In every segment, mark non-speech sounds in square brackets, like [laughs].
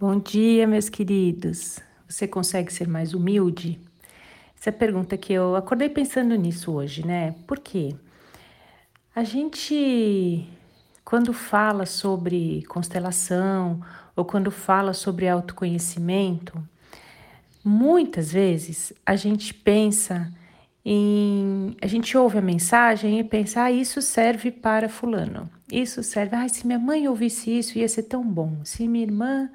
Bom dia, meus queridos. Você consegue ser mais humilde? Essa é a pergunta que eu acordei pensando nisso hoje, né? Por quê? A gente, quando fala sobre constelação ou quando fala sobre autoconhecimento, muitas vezes a gente pensa em. A gente ouve a mensagem e pensa, ah, isso serve para Fulano. Isso serve, ah, se minha mãe ouvisse isso ia ser tão bom. Se minha irmã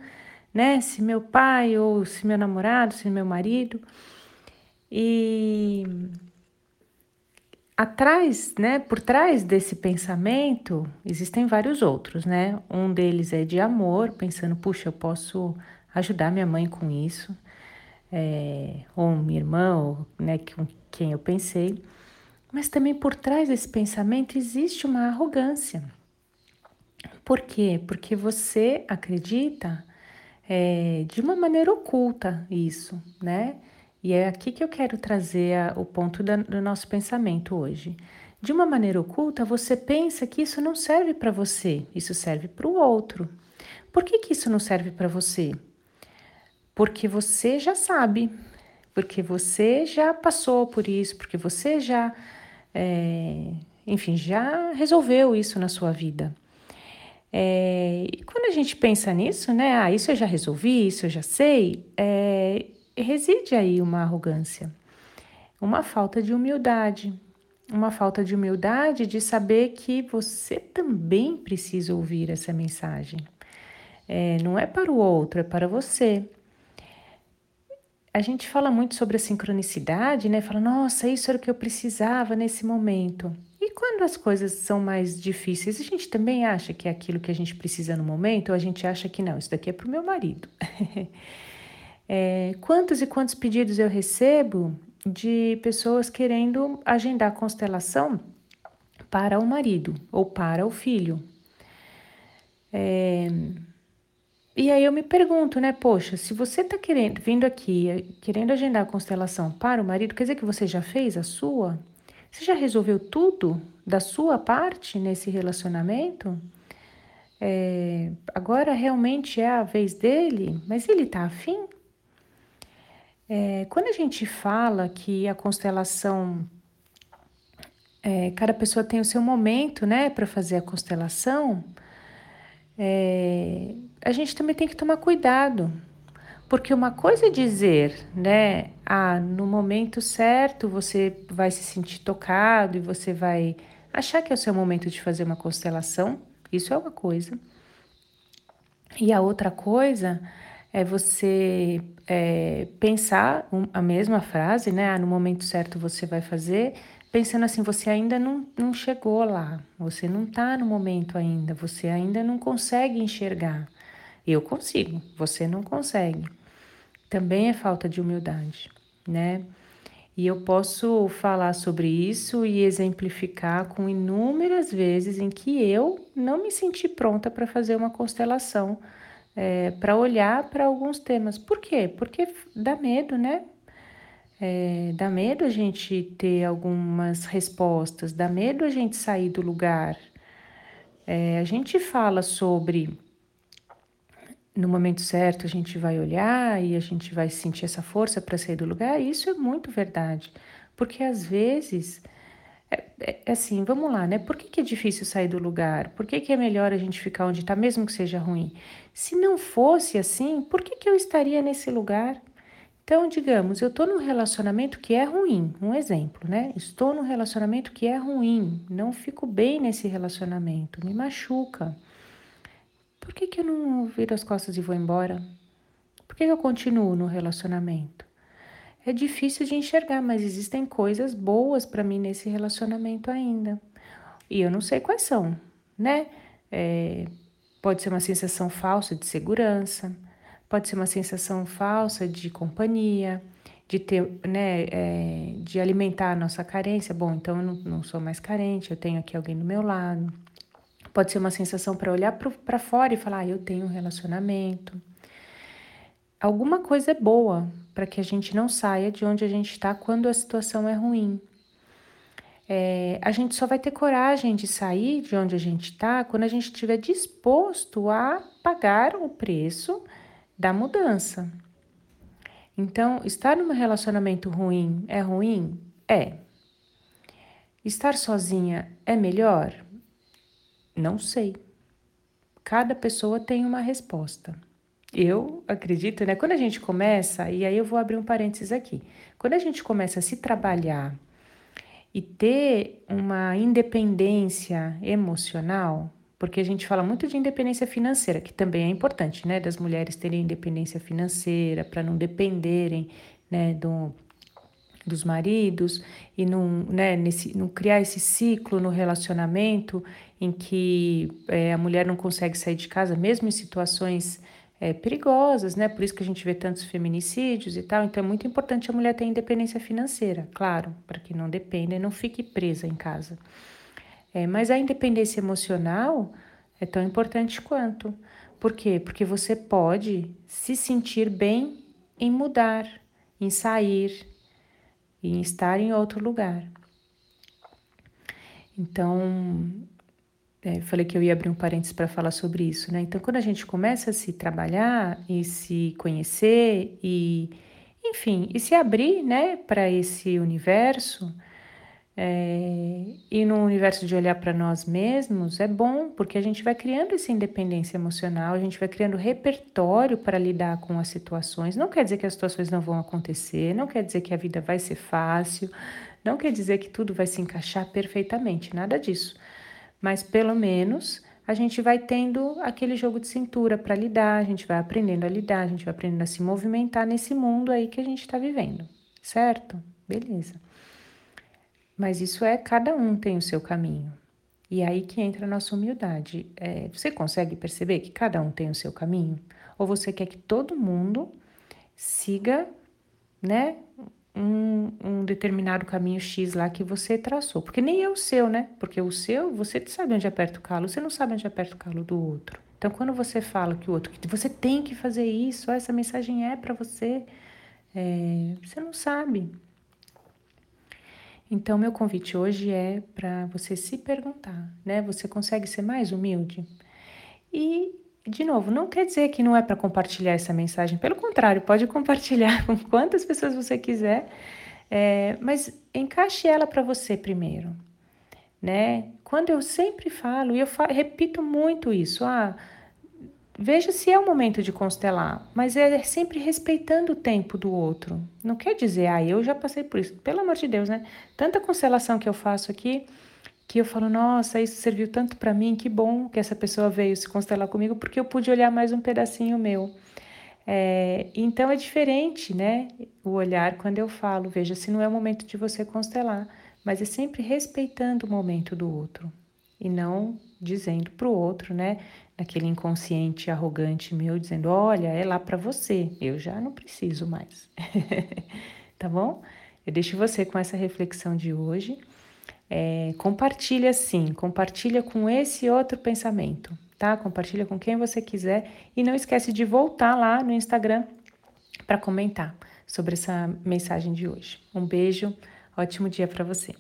né? Se meu pai ou se meu namorado, se meu marido. E atrás, né, por trás desse pensamento, existem vários outros, né? Um deles é de amor, pensando, puxa, eu posso ajudar minha mãe com isso, é, ou minha irmã, ou, né, com quem eu pensei. Mas também por trás desse pensamento existe uma arrogância. Por quê? Porque você acredita é, de uma maneira oculta isso, né? E é aqui que eu quero trazer a, o ponto da, do nosso pensamento hoje. De uma maneira oculta, você pensa que isso não serve para você, isso serve para o outro. Por que, que isso não serve para você? Porque você já sabe, porque você já passou por isso, porque você já, é, enfim, já resolveu isso na sua vida. É, e quando a gente pensa nisso, né? Ah, isso eu já resolvi, isso eu já sei, é, reside aí uma arrogância, uma falta de humildade, uma falta de humildade de saber que você também precisa ouvir essa mensagem. É, não é para o outro, é para você. A gente fala muito sobre a sincronicidade, né? Fala, nossa, isso era o que eu precisava nesse momento. Quando as coisas são mais difíceis, a gente também acha que é aquilo que a gente precisa no momento, ou a gente acha que não, isso daqui é para o meu marido. [laughs] é, quantos e quantos pedidos eu recebo de pessoas querendo agendar constelação para o marido ou para o filho? É, e aí eu me pergunto, né? Poxa, se você está querendo, vindo aqui, querendo agendar a constelação para o marido, quer dizer que você já fez a sua? Você já resolveu tudo da sua parte nesse relacionamento? É, agora realmente é a vez dele, mas ele está afim? É, quando a gente fala que a constelação, é, cada pessoa tem o seu momento, né, para fazer a constelação, é, a gente também tem que tomar cuidado, porque uma coisa é dizer, né? Ah, no momento certo você vai se sentir tocado e você vai achar que é o seu momento de fazer uma constelação. Isso é uma coisa. E a outra coisa é você é, pensar a mesma frase, né? Ah, no momento certo você vai fazer, pensando assim, você ainda não, não chegou lá, você não está no momento ainda, você ainda não consegue enxergar. Eu consigo, você não consegue. Também é falta de humildade, né? E eu posso falar sobre isso e exemplificar com inúmeras vezes em que eu não me senti pronta para fazer uma constelação, é, para olhar para alguns temas. Por quê? Porque dá medo, né? É, dá medo a gente ter algumas respostas, dá medo a gente sair do lugar. É, a gente fala sobre no momento certo a gente vai olhar e a gente vai sentir essa força para sair do lugar, isso é muito verdade. Porque às vezes, é, é, é assim, vamos lá, né? Por que, que, é difícil sair do lugar? Por que, que é melhor a gente ficar onde está, mesmo que seja ruim? Se não fosse assim, por que, que eu estaria nesse lugar? Então, digamos, eu estou num relacionamento que é ruim, um exemplo, né? Estou num relacionamento que é ruim, não fico bem nesse relacionamento, me machuca. Por que, que eu não viro as costas e vou embora? Por que, que eu continuo no relacionamento? É difícil de enxergar, mas existem coisas boas para mim nesse relacionamento ainda. E eu não sei quais são, né? É, pode ser uma sensação falsa de segurança, pode ser uma sensação falsa de companhia, de ter, né, é, de alimentar a nossa carência. Bom, então eu não, não sou mais carente, eu tenho aqui alguém do meu lado. Pode ser uma sensação para olhar para fora e falar: ah, eu tenho um relacionamento. Alguma coisa é boa para que a gente não saia de onde a gente está quando a situação é ruim. É, a gente só vai ter coragem de sair de onde a gente está quando a gente estiver disposto a pagar o preço da mudança. Então, estar num relacionamento ruim é ruim? É. Estar sozinha é melhor? Não sei. Cada pessoa tem uma resposta. Eu acredito, né? Quando a gente começa, e aí eu vou abrir um parênteses aqui. Quando a gente começa a se trabalhar e ter uma independência emocional, porque a gente fala muito de independência financeira, que também é importante, né? Das mulheres terem independência financeira para não dependerem, né? Do, dos maridos e não, né, nesse, criar esse ciclo no relacionamento em que é, a mulher não consegue sair de casa, mesmo em situações é, perigosas, né? Por isso que a gente vê tantos feminicídios e tal. Então é muito importante a mulher ter independência financeira, claro, para que não dependa e não fique presa em casa. É, mas a independência emocional é tão importante quanto. Por quê? Porque você pode se sentir bem em mudar, em sair, em estar em outro lugar. Então, é, falei que eu ia abrir um parênteses para falar sobre isso, né? Então, quando a gente começa a se trabalhar e se conhecer e, enfim, e se abrir, né, para esse universo, é, e no universo de olhar para nós mesmos, é bom, porque a gente vai criando essa independência emocional, a gente vai criando repertório para lidar com as situações. Não quer dizer que as situações não vão acontecer, não quer dizer que a vida vai ser fácil, não quer dizer que tudo vai se encaixar perfeitamente, nada disso mas pelo menos a gente vai tendo aquele jogo de cintura para lidar, a gente vai aprendendo a lidar, a gente vai aprendendo a se movimentar nesse mundo aí que a gente está vivendo, certo? Beleza. Mas isso é cada um tem o seu caminho. E aí que entra a nossa humildade. É, você consegue perceber que cada um tem o seu caminho? Ou você quer que todo mundo siga, né, um, um, determinado caminho X lá que você traçou. Porque nem é o seu, né? Porque o seu, você sabe onde aperta o calo, você não sabe onde aperta o calo do outro. Então, quando você fala que o outro, que você tem que fazer isso, essa mensagem é para você, é, você não sabe. Então, meu convite hoje é para você se perguntar, né? Você consegue ser mais humilde? E de novo, não quer dizer que não é para compartilhar essa mensagem, pelo contrário, pode compartilhar [laughs] com quantas pessoas você quiser, é, mas encaixe ela para você primeiro, né? Quando eu sempre falo, e eu falo, repito muito isso, ah, veja se é o momento de constelar, mas é sempre respeitando o tempo do outro. Não quer dizer, ah, eu já passei por isso, pelo amor de Deus, né? Tanta constelação que eu faço aqui, que eu falo, nossa, isso serviu tanto para mim, que bom que essa pessoa veio se constelar comigo, porque eu pude olhar mais um pedacinho meu. É, então é diferente, né? O olhar quando eu falo, veja, se não é o momento de você constelar, mas é sempre respeitando o momento do outro e não dizendo para o outro, né? Naquele inconsciente arrogante meu, dizendo: olha, é lá para você, eu já não preciso mais. [laughs] tá bom? Eu deixo você com essa reflexão de hoje. É, compartilha sim, compartilha com esse outro pensamento, tá? Compartilha com quem você quiser e não esquece de voltar lá no Instagram para comentar sobre essa mensagem de hoje. Um beijo, ótimo dia para você.